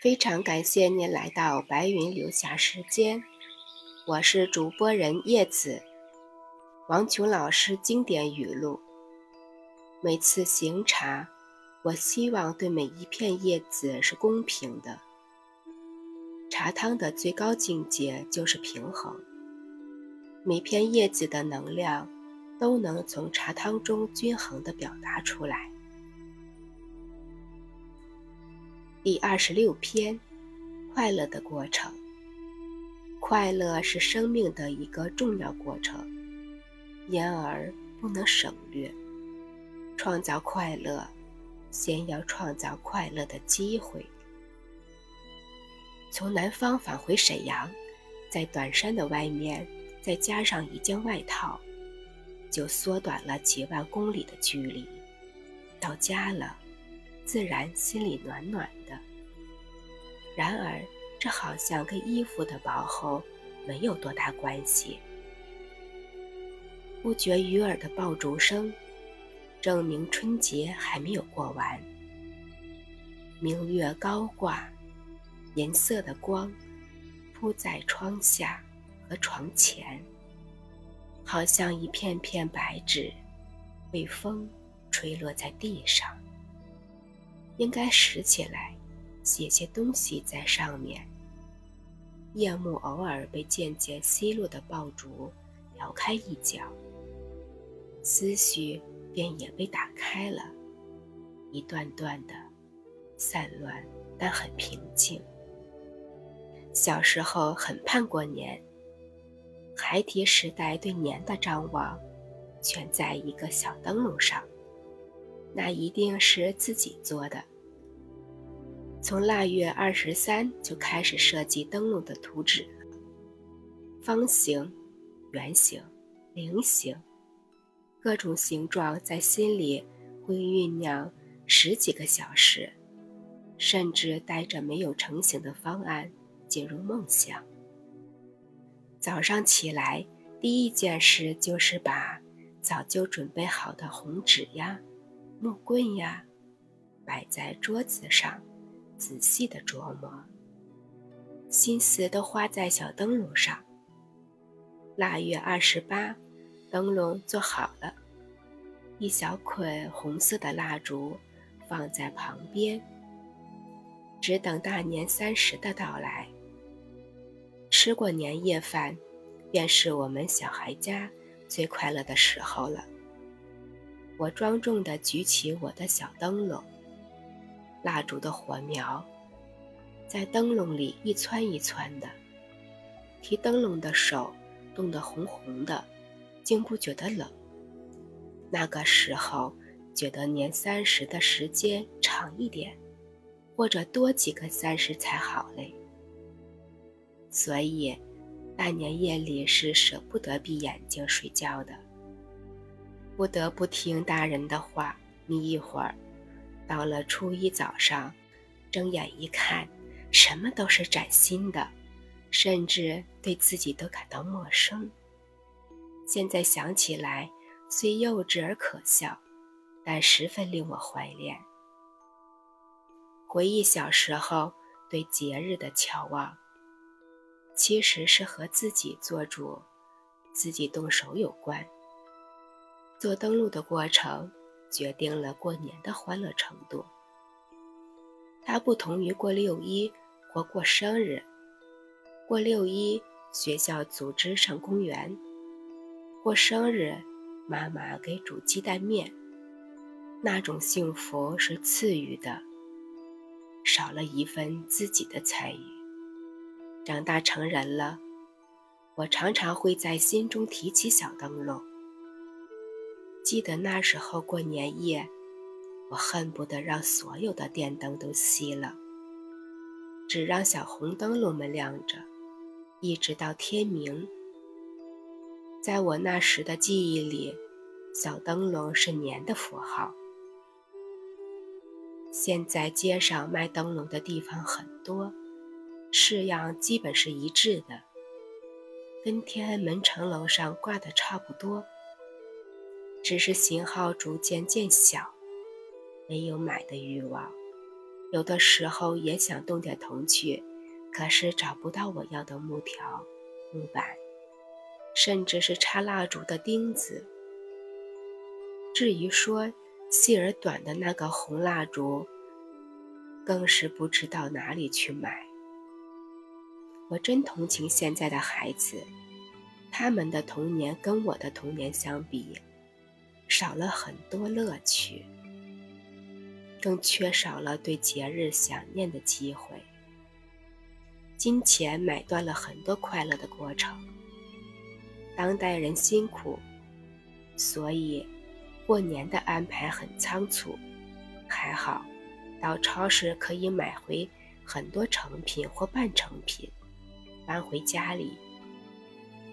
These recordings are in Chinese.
非常感谢您来到白云留下时间，我是主播人叶子。王琼老师经典语录：每次行茶，我希望对每一片叶子是公平的。茶汤的最高境界就是平衡，每片叶子的能量都能从茶汤中均衡地表达出来。第二十六篇，快乐的过程。快乐是生命的一个重要过程。因而不能省略。创造快乐，先要创造快乐的机会。从南方返回沈阳，在短衫的外面再加上一件外套，就缩短了几万公里的距离。到家了，自然心里暖暖的。然而，这好像跟衣服的薄厚没有多大关系。不绝于耳的爆竹声，证明春节还没有过完。明月高挂，银色的光铺在窗下和床前，好像一片片白纸，被风吹落在地上。应该拾起来，写些东西在上面。夜幕偶尔被渐渐熄落的爆竹撩开一角。思绪便也被打开了，一段段的散乱，但很平静。小时候很盼过年，孩提时代对年的张望，全在一个小灯笼上，那一定是自己做的。从腊月二十三就开始设计灯笼的图纸方形、圆形、菱形。各种形状在心里会酝酿十几个小时，甚至带着没有成型的方案进入梦想。早上起来，第一件事就是把早就准备好的红纸呀、木棍呀摆在桌子上，仔细的琢磨，心思都花在小灯笼上。腊月二十八。灯笼做好了，一小捆红色的蜡烛放在旁边，只等大年三十的到来。吃过年夜饭，便是我们小孩家最快乐的时候了。我庄重地举起我的小灯笼，蜡烛的火苗在灯笼里一窜一窜的，提灯笼的手冻得红红的。竟不觉得冷。那个时候，觉得年三十的时间长一点，或者多几个三十才好嘞。所以，大年夜里是舍不得闭眼睛睡觉的，不得不听大人的话，眯一会儿。到了初一早上，睁眼一看，什么都是崭新的，甚至对自己都感到陌生。现在想起来，虽幼稚而可笑，但十分令我怀恋。回忆小时候对节日的眺望，其实是和自己做主、自己动手有关。做灯笼的过程，决定了过年的欢乐程度。它不同于过六一或过生日。过六一，学校组织上公园。过生日，妈妈给煮鸡蛋面，那种幸福是赐予的，少了一份自己的参与。长大成人了，我常常会在心中提起小灯笼。记得那时候过年夜，我恨不得让所有的电灯都熄了，只让小红灯笼们亮着，一直到天明。在我那时的记忆里，小灯笼是年的符号。现在街上卖灯笼的地方很多，式样基本是一致的，跟天安门城楼上挂的差不多，只是型号逐渐渐小，没有买的欲望。有的时候也想动点童趣，可是找不到我要的木条、木板，甚至是插蜡烛的钉子。至于说细而短的那个红蜡烛，更是不知道哪里去买。我真同情现在的孩子，他们的童年跟我的童年相比，少了很多乐趣。更缺少了对节日想念的机会。金钱买断了很多快乐的过程。当代人辛苦，所以过年的安排很仓促。还好，到超市可以买回很多成品或半成品，搬回家里，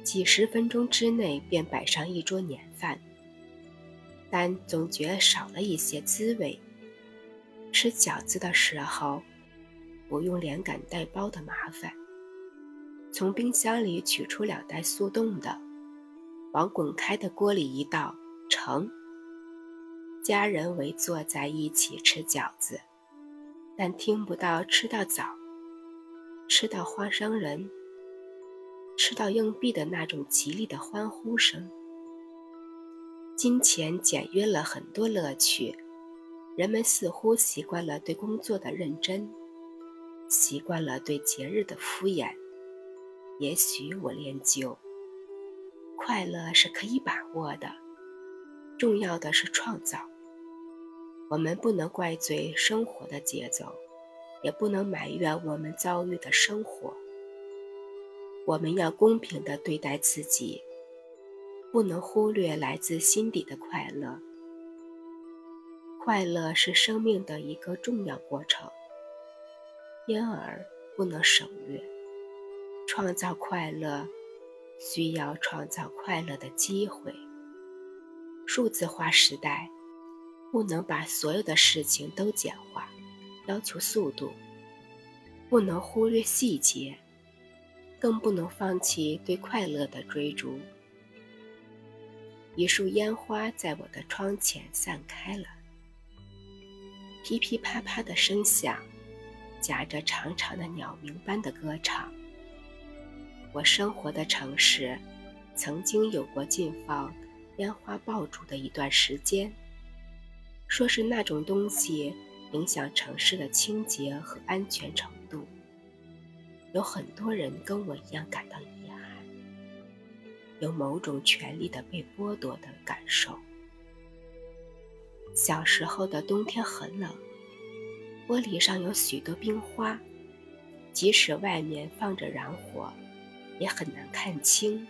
几十分钟之内便摆上一桌年饭。但总觉少了一些滋味。吃饺子的时候，不用连擀带包的麻烦。从冰箱里取出两袋速冻的，往滚开的锅里一倒，成。家人围坐在一起吃饺子，但听不到吃到枣、吃到花生仁、吃到硬币的那种吉利的欢呼声。金钱简约了很多乐趣。人们似乎习惯了对工作的认真，习惯了对节日的敷衍。也许我恋旧，快乐是可以把握的，重要的是创造。我们不能怪罪生活的节奏，也不能埋怨我们遭遇的生活。我们要公平地对待自己，不能忽略来自心底的快乐。快乐是生命的一个重要过程，因而不能省略。创造快乐，需要创造快乐的机会。数字化时代，不能把所有的事情都简化，要求速度，不能忽略细节，更不能放弃对快乐的追逐。一束烟花在我的窗前散开了。噼噼啪啪的声响，夹着长长的鸟鸣般的歌唱。我生活的城市，曾经有过禁放烟花爆竹的一段时间，说是那种东西影响城市的清洁和安全程度。有很多人跟我一样感到，有某种权利的被剥夺的感受。小时候的冬天很冷，玻璃上有许多冰花，即使外面放着燃火，也很难看清。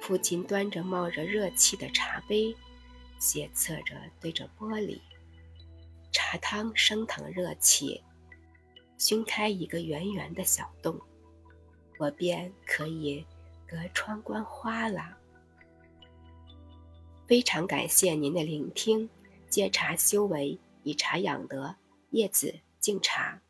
父亲端着冒着热气的茶杯，斜侧着对着玻璃，茶汤升腾热气，熏开一个圆圆的小洞，我便可以隔窗观花了。非常感谢您的聆听。借茶修为，以茶养德。叶子敬茶。